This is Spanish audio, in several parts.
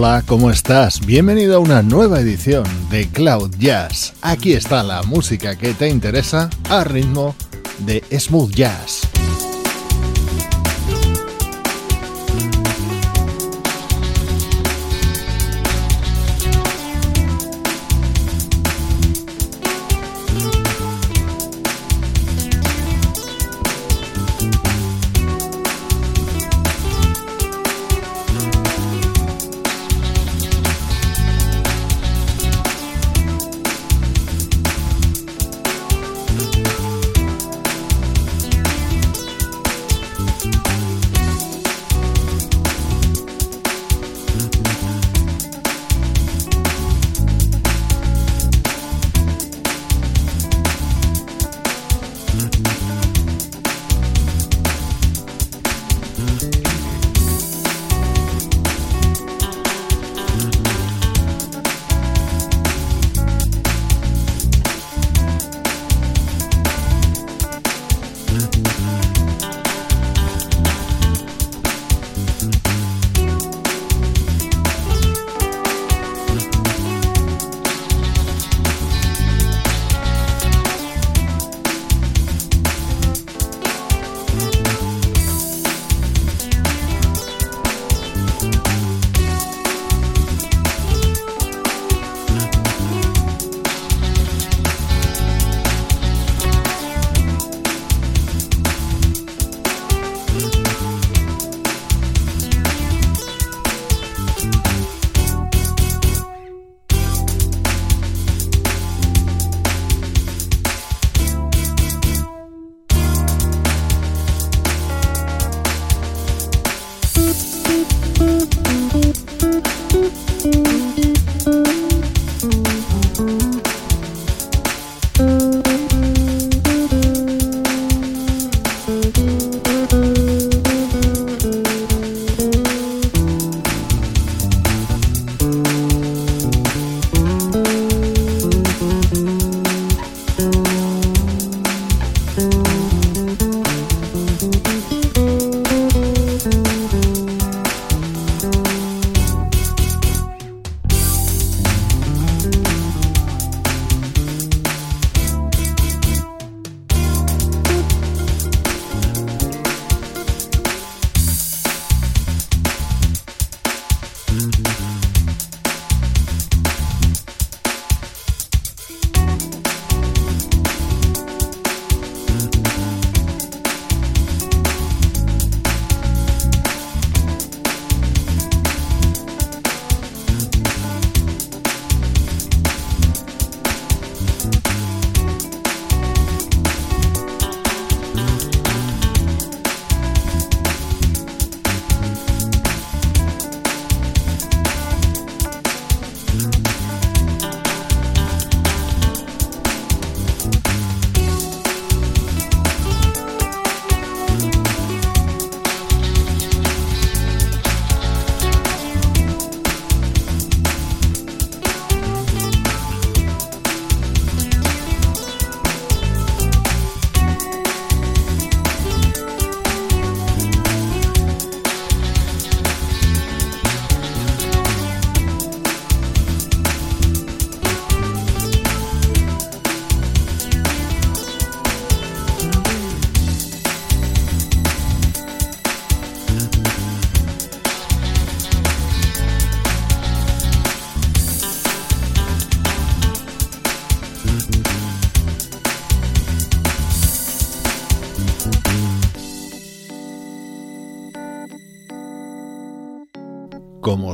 Hola, ¿cómo estás? Bienvenido a una nueva edición de Cloud Jazz. Aquí está la música que te interesa a ritmo de smooth jazz.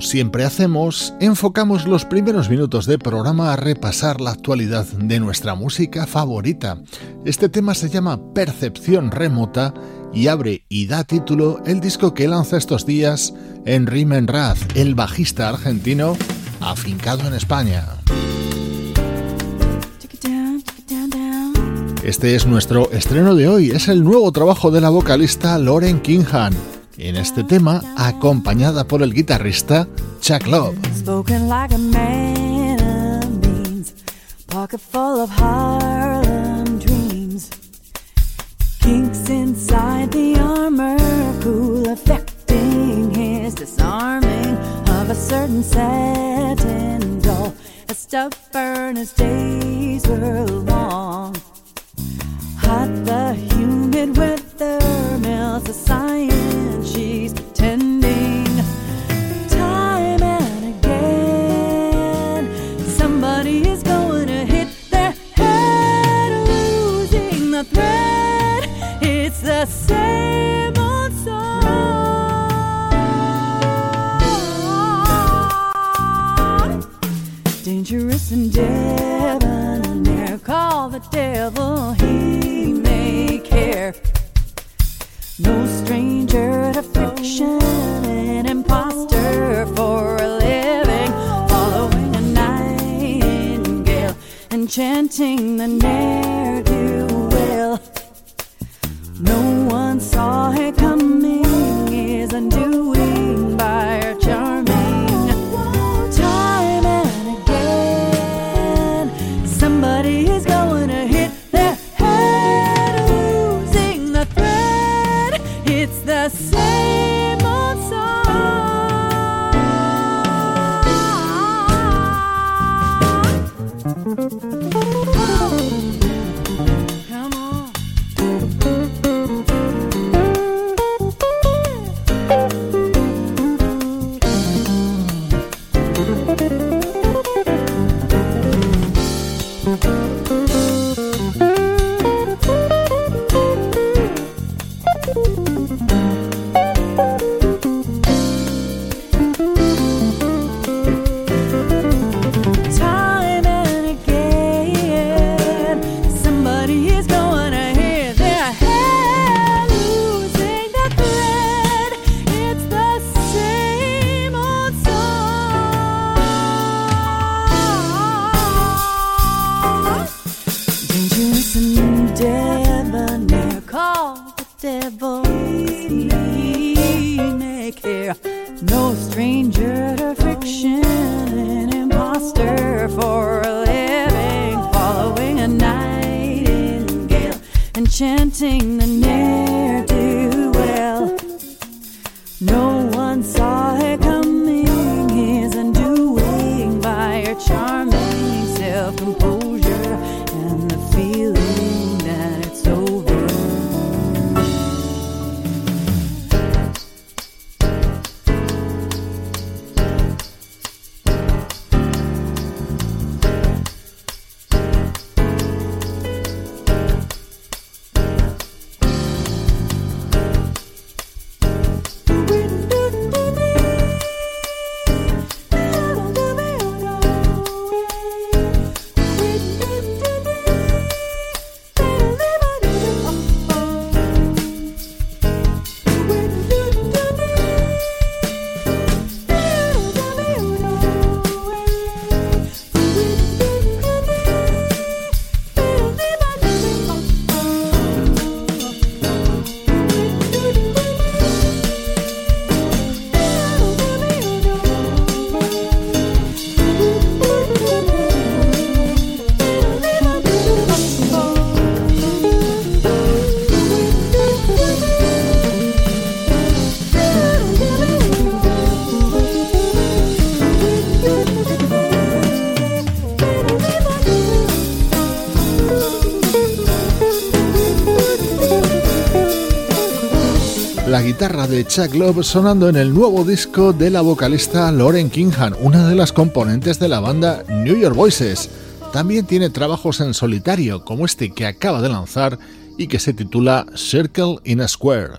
Siempre hacemos, enfocamos los primeros minutos de programa a repasar la actualidad de nuestra música favorita. Este tema se llama Percepción Remota y abre y da título el disco que lanza estos días en Rimen el bajista argentino afincado en España. Este es nuestro estreno de hoy, es el nuevo trabajo de la vocalista Lauren Kinghan en este tema acompañada por el guitarrista Chuck Love. Spoken like a man means, pocket full of Harlem dreams. Kinks inside the armor, cool affecting his disarming of a certain satin doll. As stubborn as days were long. Hot the humid weather melts the science she's pretending. Time and again, somebody is going to hit their head, losing the thread. It's the same old song. Dangerous and call the devil, he care. No stranger to fiction, an imposter for a living, following a nightingale, enchanting the ne'er do well. No one saw it coming, is undoing by guitarra de Chuck Love sonando en el nuevo disco de la vocalista Lauren Kinghan, una de las componentes de la banda New York Voices. También tiene trabajos en solitario, como este que acaba de lanzar y que se titula Circle in a Square.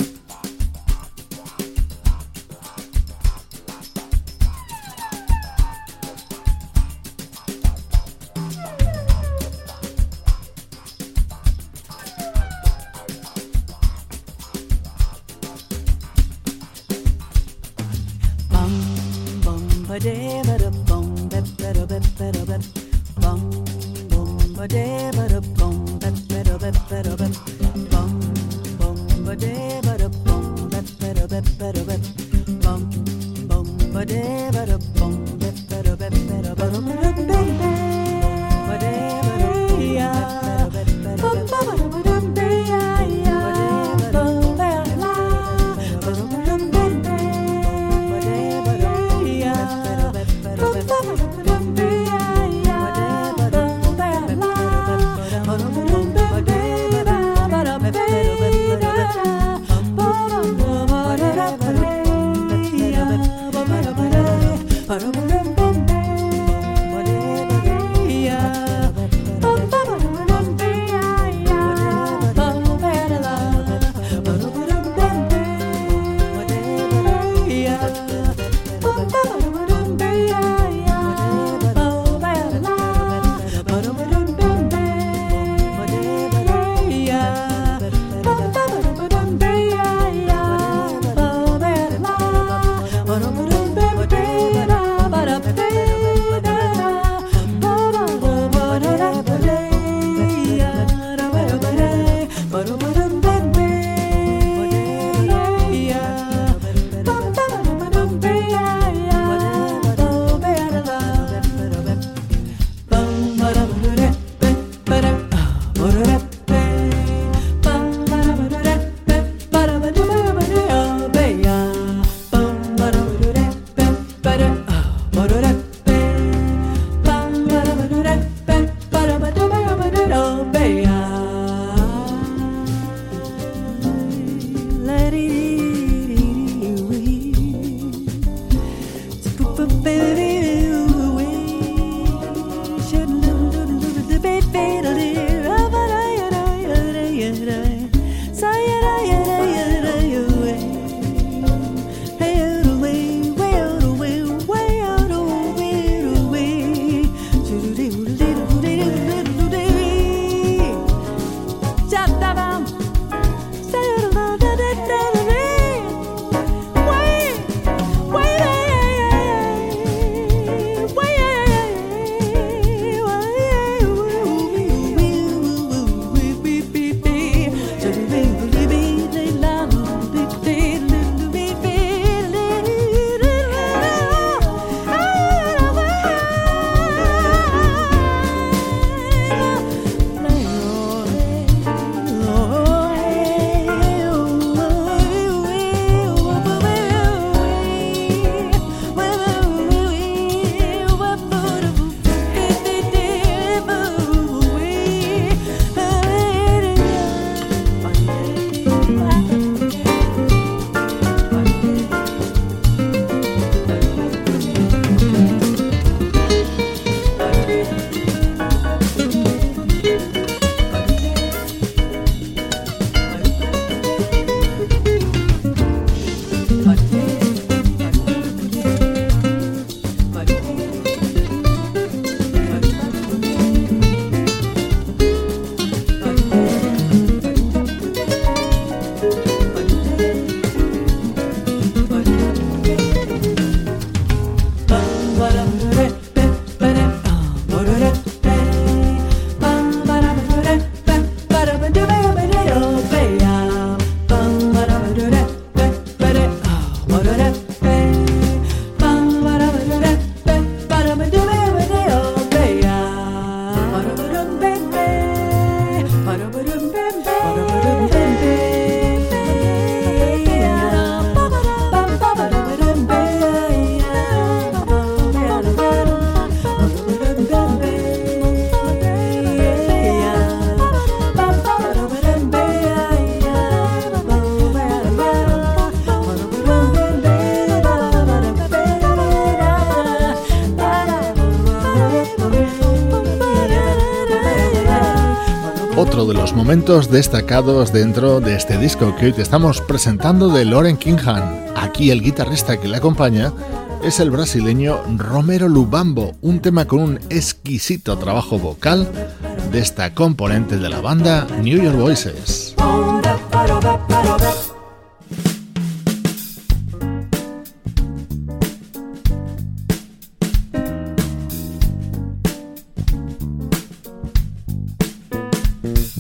Momentos destacados dentro de este disco que hoy te estamos presentando de Loren Kinghan. Aquí el guitarrista que le acompaña es el brasileño Romero Lubambo, un tema con un exquisito trabajo vocal de esta componente de la banda New York Voices.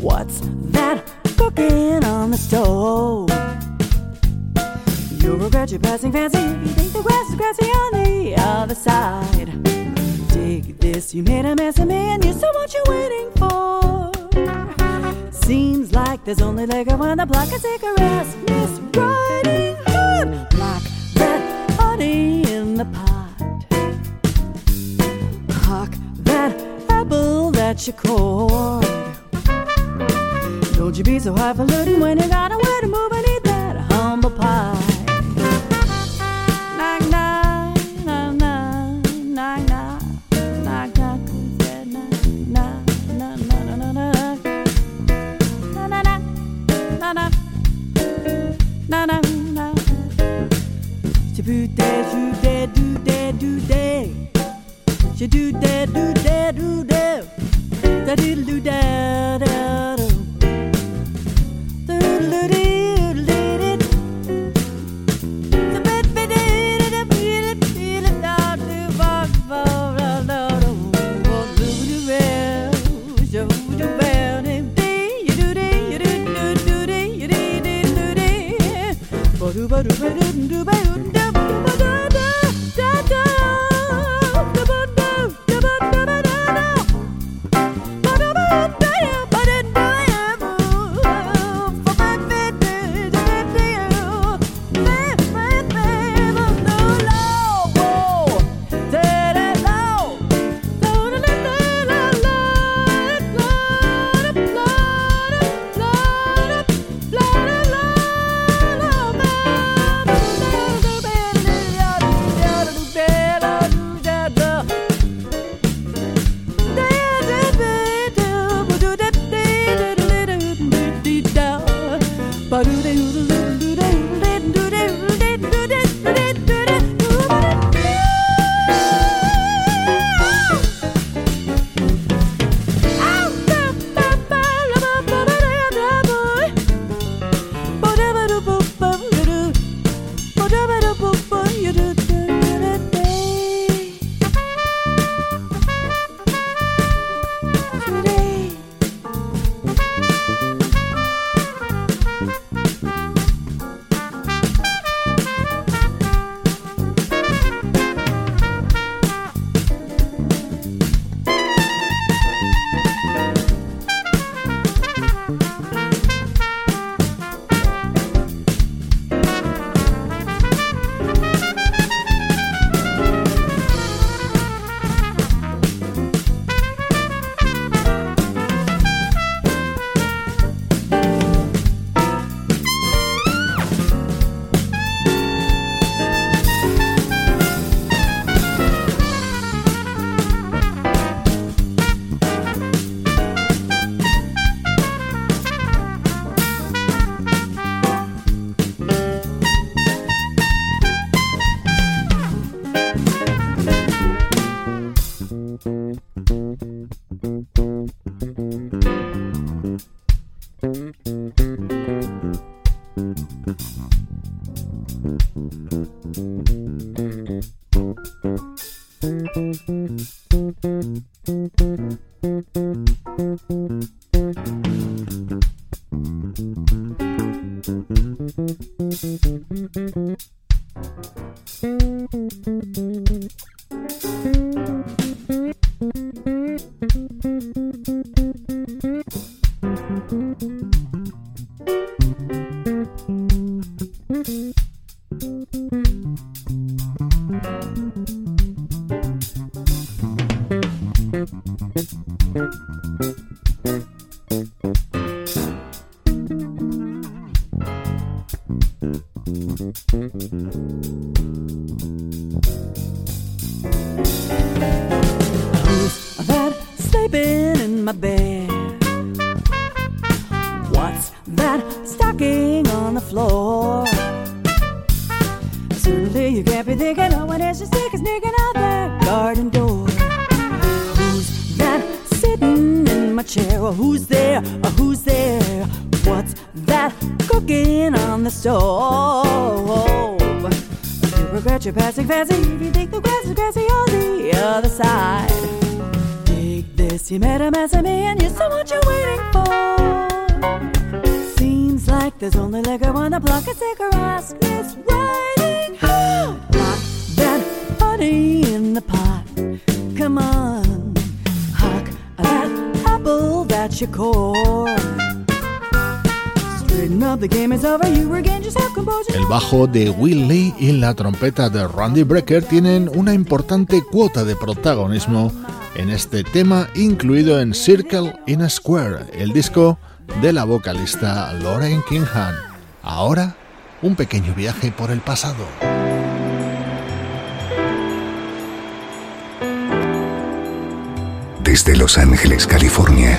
What's that cooking on the stove? You'll regret your passing fancy if you think the grass is grassy on the other side. Dig this, you made a mess of me, and you still what you're waiting for. Seems like there's only liquor when the block is cigarettes. Miss Riding Hood, black that honey in the pot. Cock that apple that you cored. Don't you be so highfalutin when you got a way to move and eat that humble pie. Knock, knock, knock, knock, knock, knock, knock, knock, knock, knock, knock, knock, knock, knock, knock, knock, knock, knock, knock, knock. She do that, do that, do do do do do that. Da do da da da. Chair? Who's there? Or who's there? What's that cooking on the stove? You regret your passing fancy if you think the grass is grassy on the other side. Dig this, you made a mess of me and you're so what you're waiting for. Seems like there's only liquor on the block, a cigarette, Miss Riding Hood. Lock that honey in the pot. Come on, your. El bajo de Will Lee y la trompeta de Randy Brecker tienen una importante cuota de protagonismo en este tema incluido en Circle in a Square, el disco de la vocalista Lauren Kingham. Ahora, un pequeño viaje por el pasado. Desde Los Ángeles, California.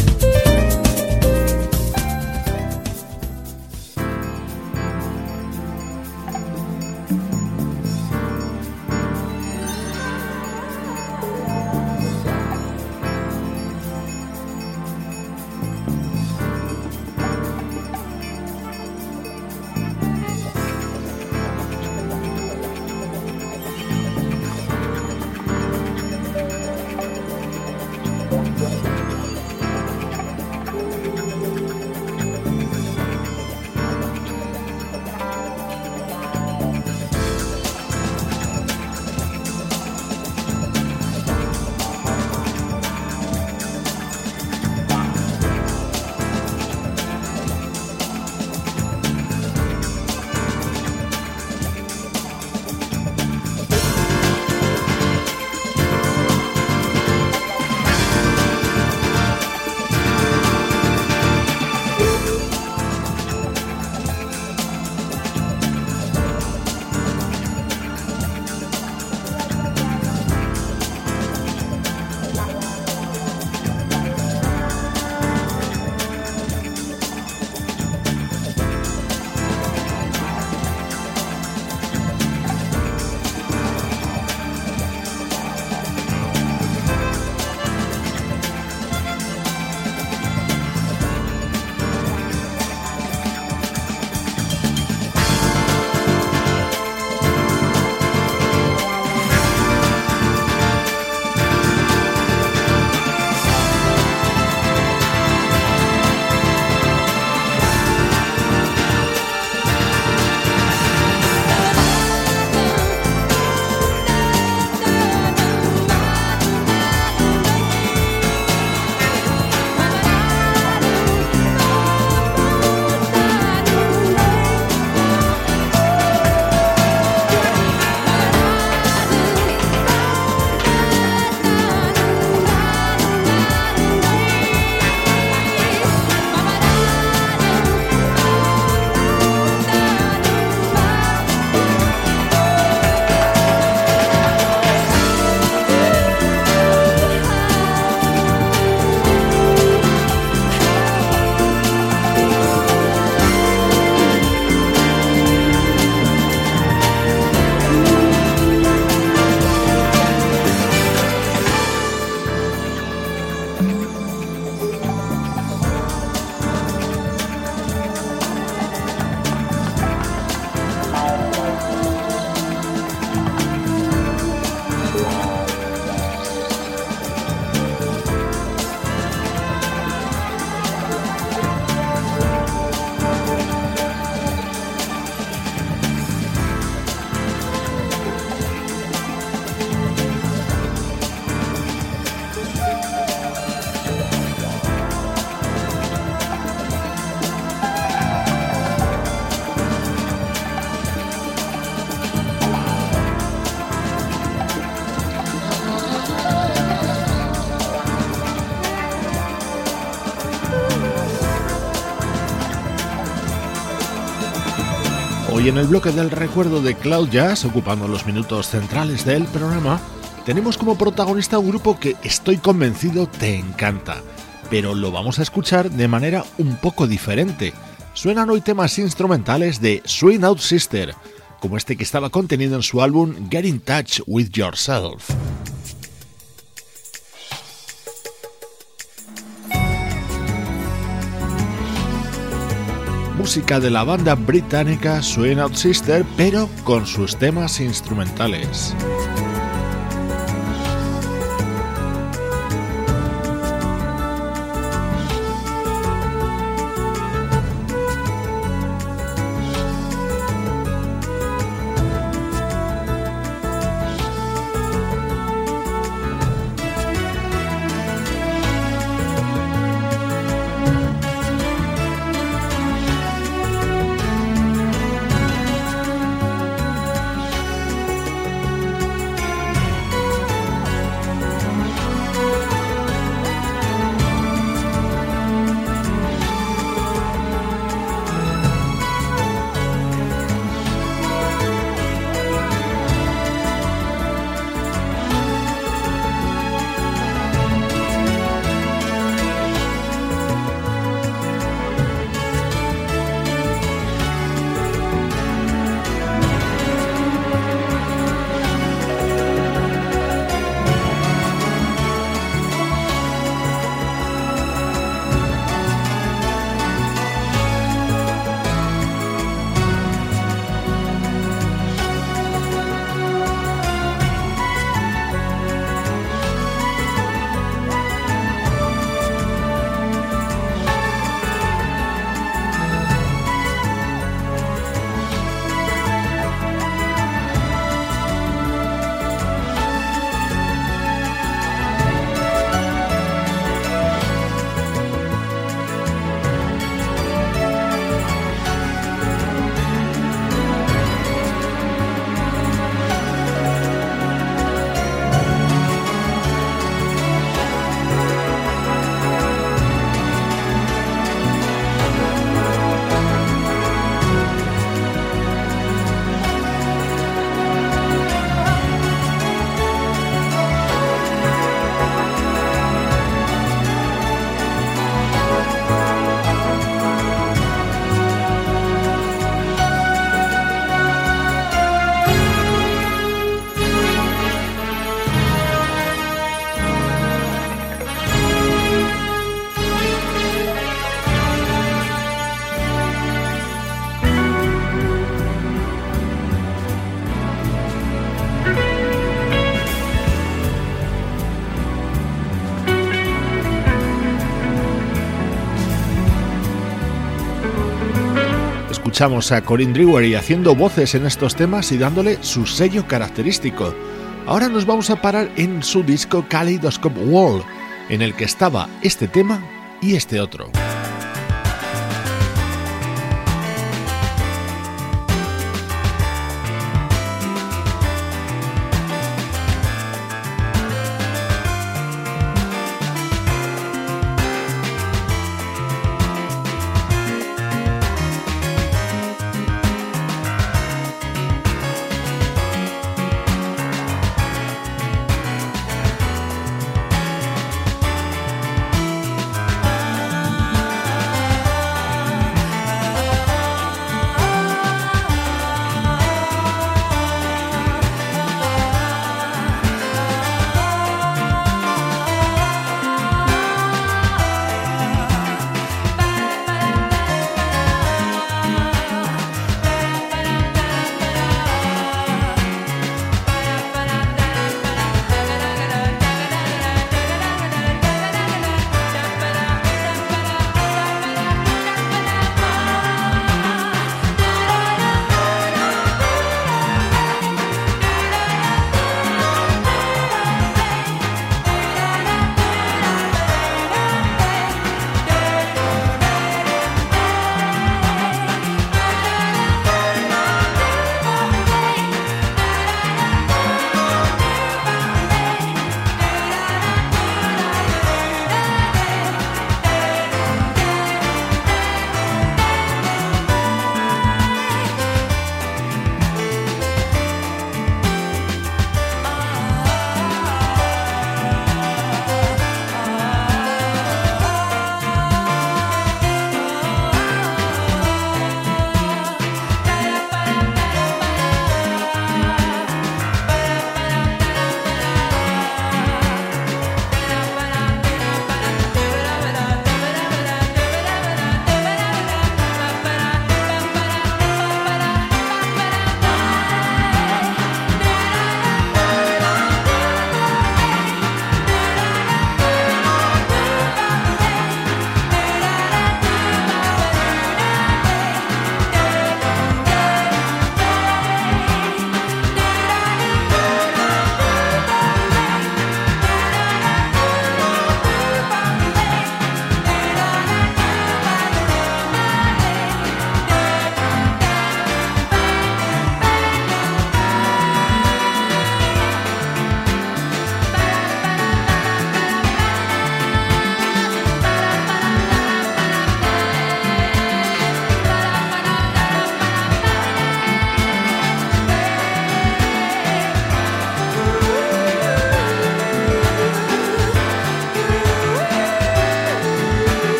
El bloque del recuerdo de Cloud Jazz, ocupando los minutos centrales del programa, tenemos como protagonista un grupo que estoy convencido te encanta, pero lo vamos a escuchar de manera un poco diferente. Suenan hoy temas instrumentales de Swing Out Sister, como este que estaba contenido en su álbum Get in Touch with Yourself. Música de la banda británica Swing Out Sister, pero con sus temas instrumentales. Escuchamos a Corinne Drewery haciendo voces en estos temas y dándole su sello característico. Ahora nos vamos a parar en su disco Kaleidoscope Wall, en el que estaba este tema y este otro.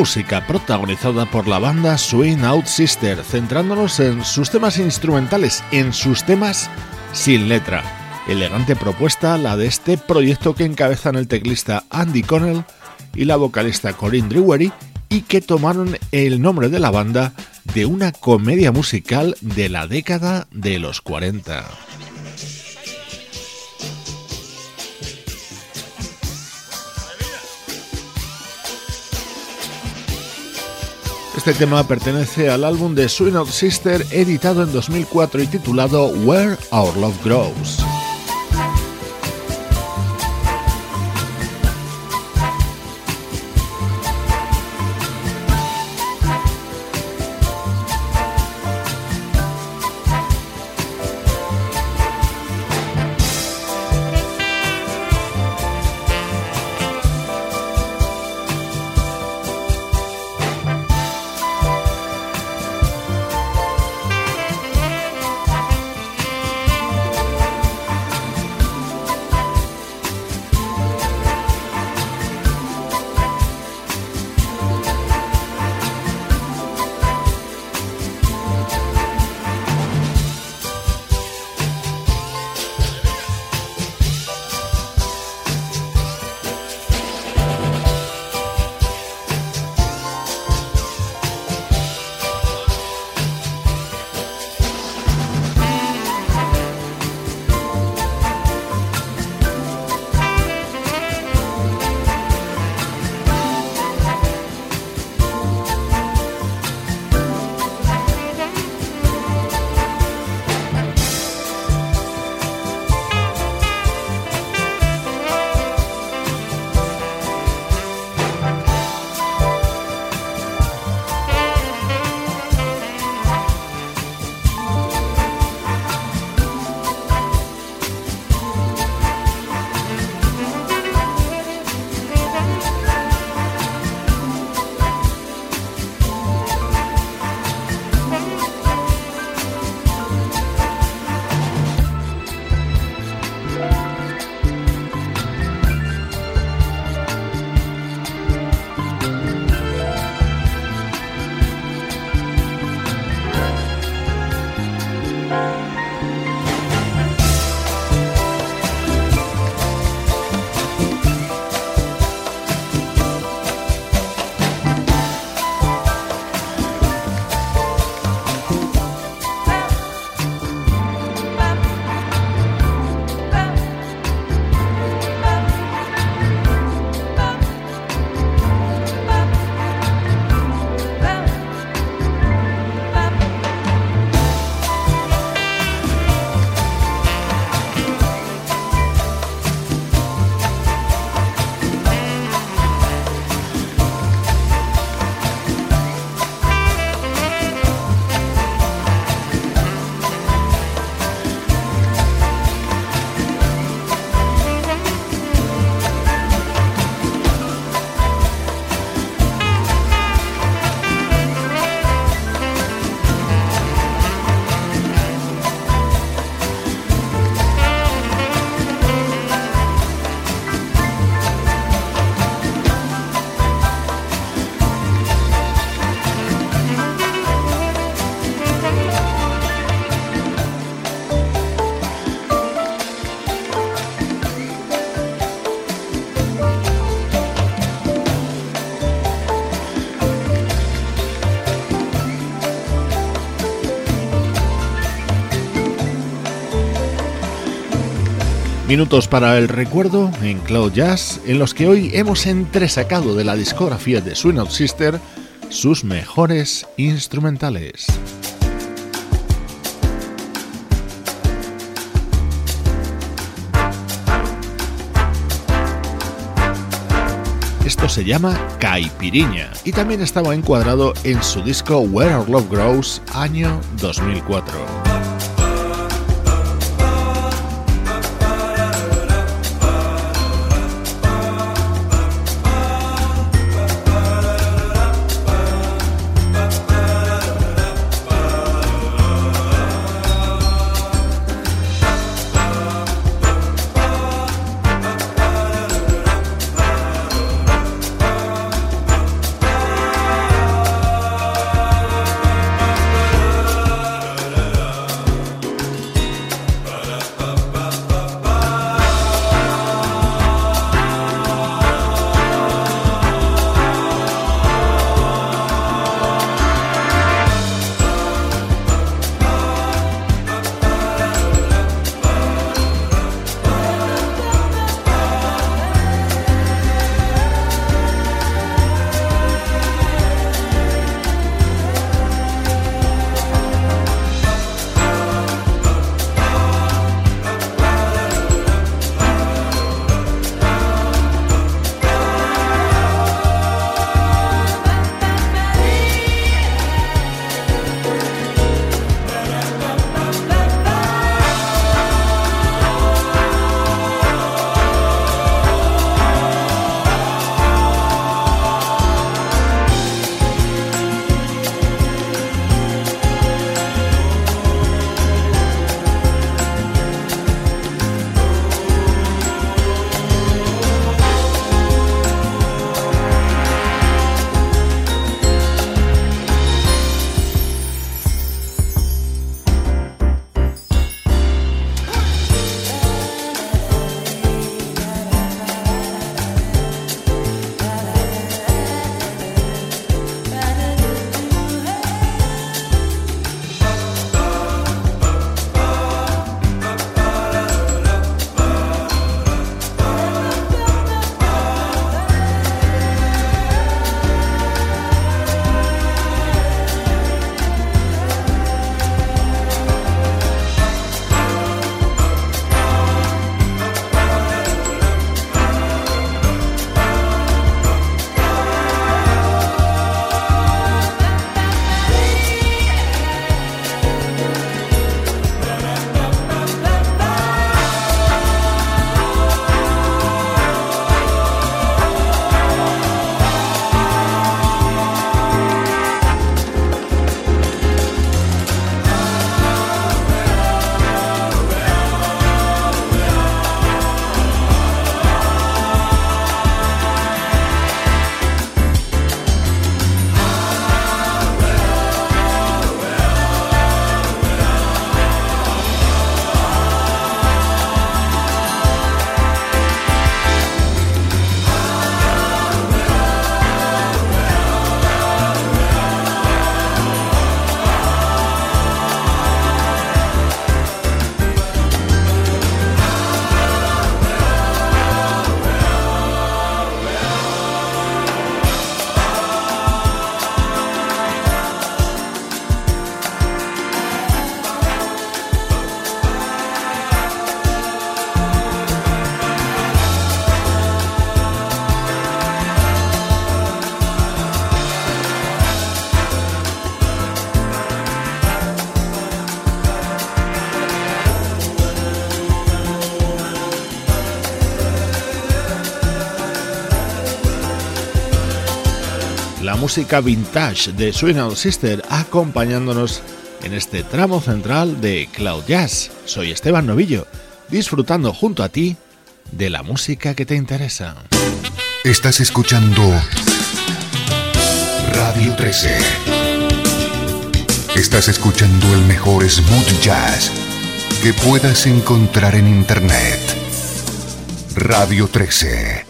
Música protagonizada por la banda Swing Out Sister, centrándonos en sus temas instrumentales, en sus temas sin letra. Elegante propuesta la de este proyecto que encabezan el teclista Andy Connell y la vocalista Corinne Drewery y que tomaron el nombre de la banda de una comedia musical de la década de los 40. Este tema pertenece al álbum de Swing Sister editado en 2004 y titulado Where Our Love Grows. Minutos para el recuerdo en Cloud Jazz, en los que hoy hemos entresacado de la discografía de Swing Sister sus mejores instrumentales. Esto se llama Caipiriña y también estaba encuadrado en su disco Where Our Love Grows, año 2004. Música vintage de Swing Sister acompañándonos en este tramo central de Cloud Jazz. Soy Esteban Novillo, disfrutando junto a ti de la música que te interesa. Estás escuchando Radio 13. Estás escuchando el mejor smooth jazz que puedas encontrar en Internet. Radio 13.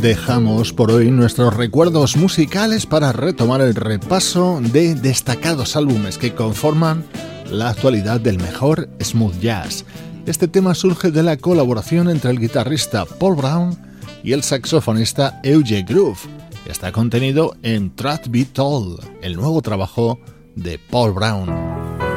Dejamos por hoy nuestros recuerdos musicales para retomar el repaso de destacados álbumes que conforman la actualidad del mejor smooth jazz. Este tema surge de la colaboración entre el guitarrista Paul Brown y el saxofonista Euge Groove. está contenido en Truth Be Told, el nuevo trabajo de Paul Brown.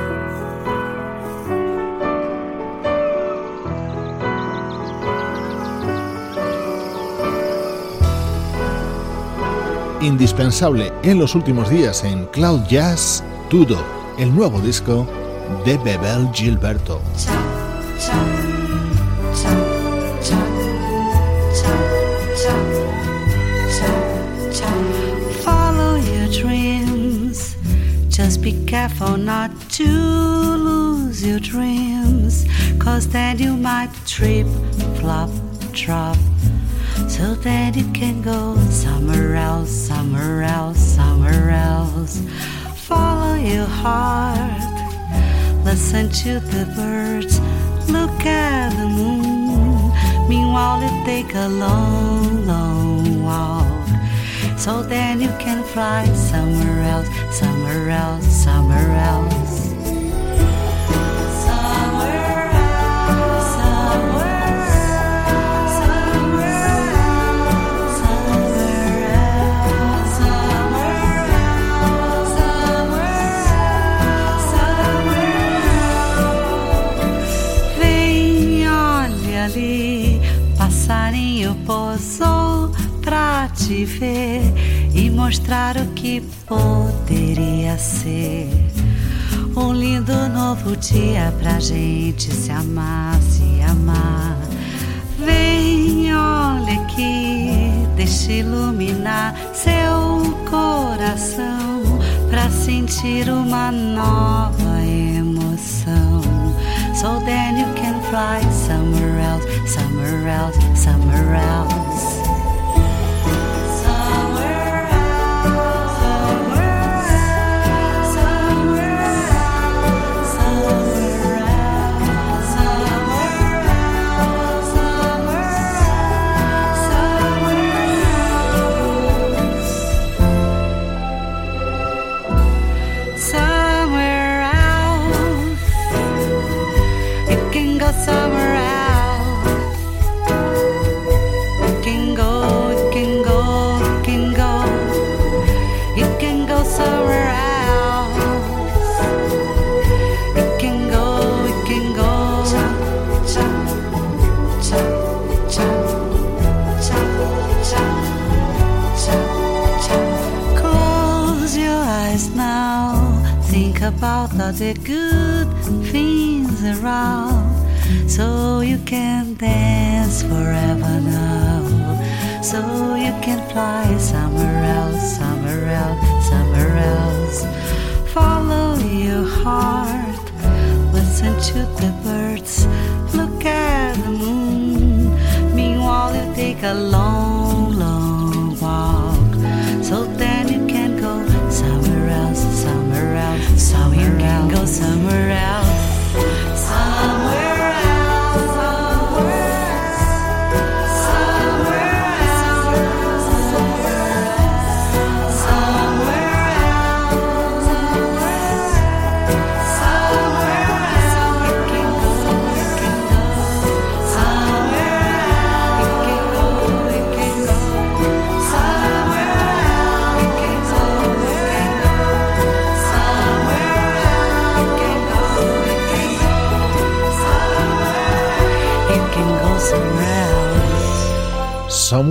Indispensable en los últimos días en Cloud Jazz, Tudo, el nuevo disco de Bebel Gilberto. Just be careful not to lose your dreams, cause then you might trip, flop, drop. So that you can go somewhere else, somewhere else, somewhere else. Follow your heart, listen to the birds, look at the moon. Meanwhile, you take a long, long walk so then you can fly somewhere else, somewhere else, somewhere else. Ali, passarinho pousou pra te ver e mostrar o que poderia ser. Um lindo novo dia pra gente se amar, se amar. Vem, olha aqui, deixa iluminar seu coração pra sentir uma nova emoção. So then you can fly somewhere else, somewhere else, somewhere else. The good things around so you can dance forever now. So you can fly somewhere else somewhere else somewhere else. Follow your heart listen to the birds look at the moon. Meanwhile you take a long somewhere you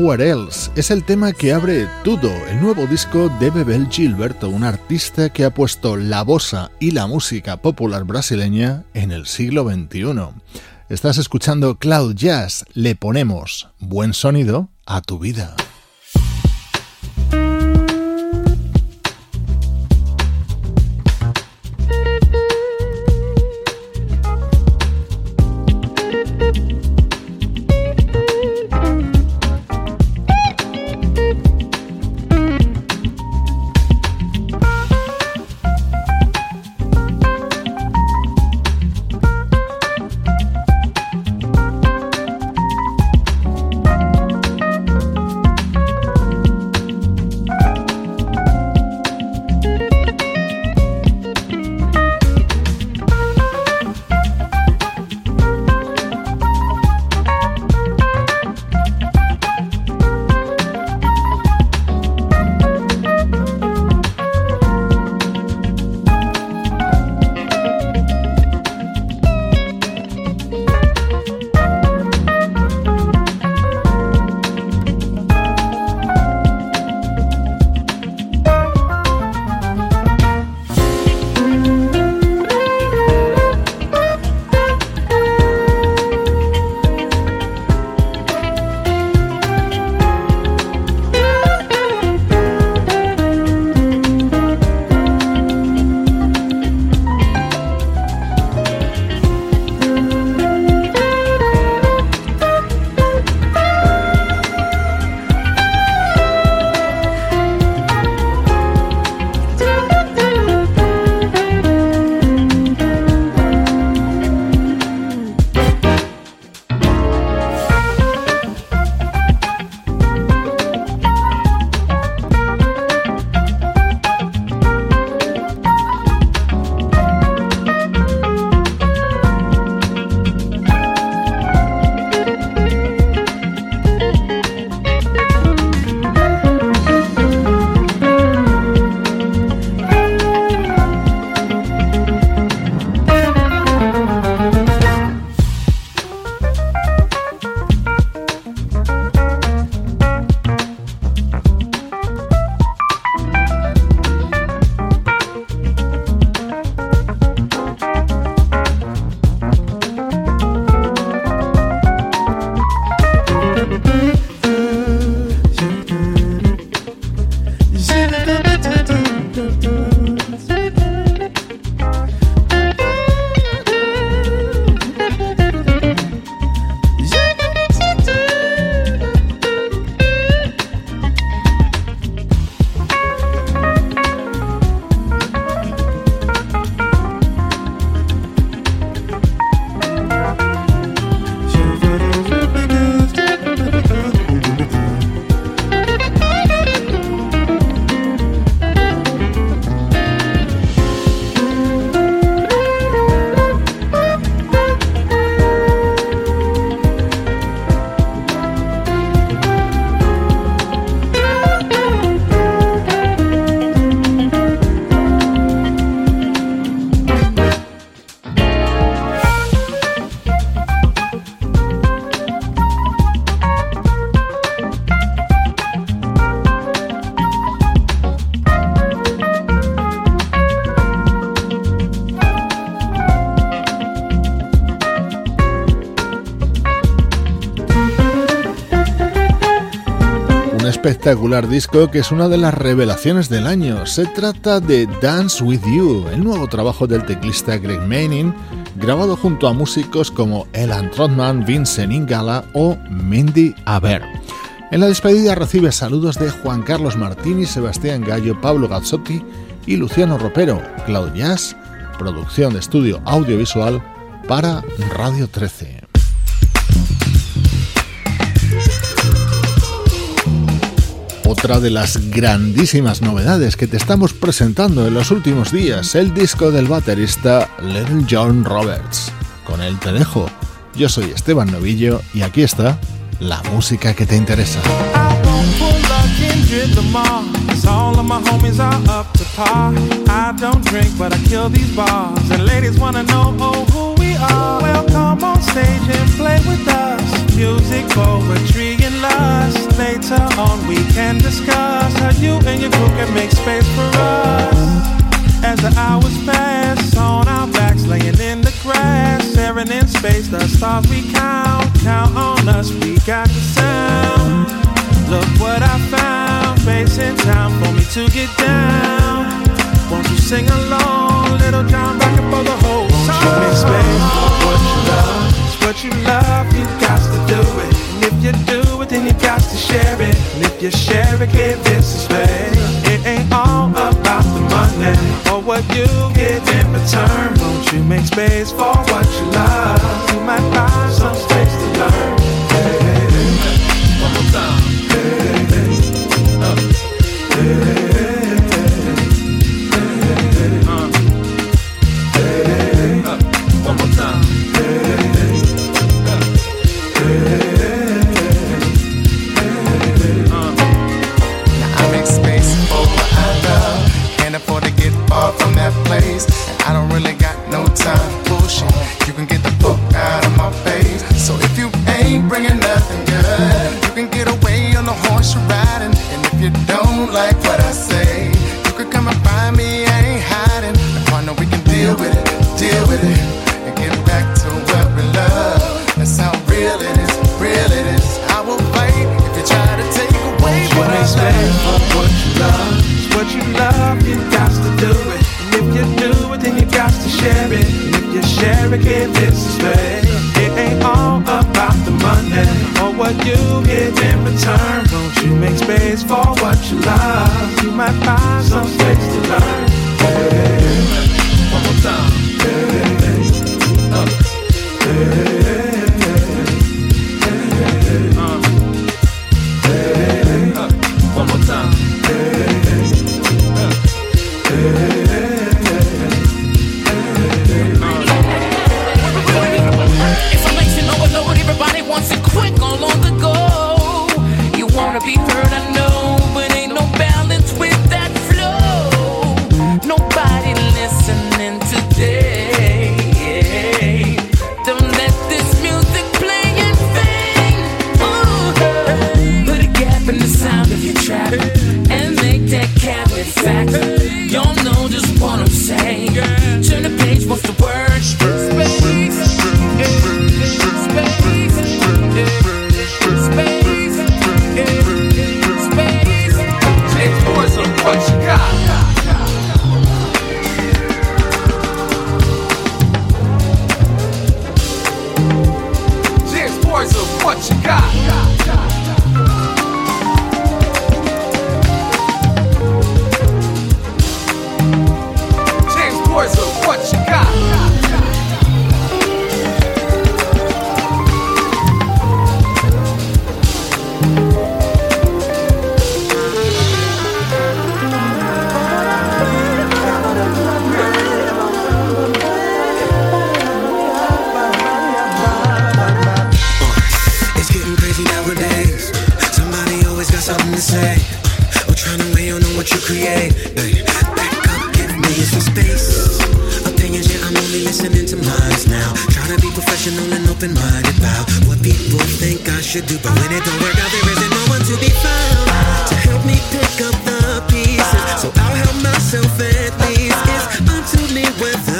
Somewhere Else es el tema que abre todo el nuevo disco de Bebel Gilberto, un artista que ha puesto la bossa y la música popular brasileña en el siglo XXI. Estás escuchando Cloud Jazz, le ponemos buen sonido a tu vida. Espectacular disco que es una de las revelaciones del año. Se trata de Dance With You, el nuevo trabajo del teclista Greg Manning, grabado junto a músicos como Elan Trotman, Vincent Ingala o Mindy Aber. En la despedida recibe saludos de Juan Carlos Martini, Sebastián Gallo, Pablo Gazzotti y Luciano Ropero, Cloud producción de estudio audiovisual para Radio 13. Otra de las grandísimas novedades que te estamos presentando en los últimos días, el disco del baterista Little John Roberts. Con él te dejo. Yo soy Esteban Novillo y aquí está la música que te interesa. Are. Well, come on stage and play with us. Music, poetry, and lust. Later on, we can discuss how you and your crew can make space for us. As the hours pass on our backs, laying in the grass, staring in space, the stars we count. Count on us, we got the sound. Look what I found, space and time for me to get down. Won't you sing along, little John, back up for the whole space what you love? What you love, you got to do it. And if you do it, then you got to share it. And if you share it, give this a space. It ain't all about the money or what you get in return. Won't you make space for what you love? You might find some space to learn. To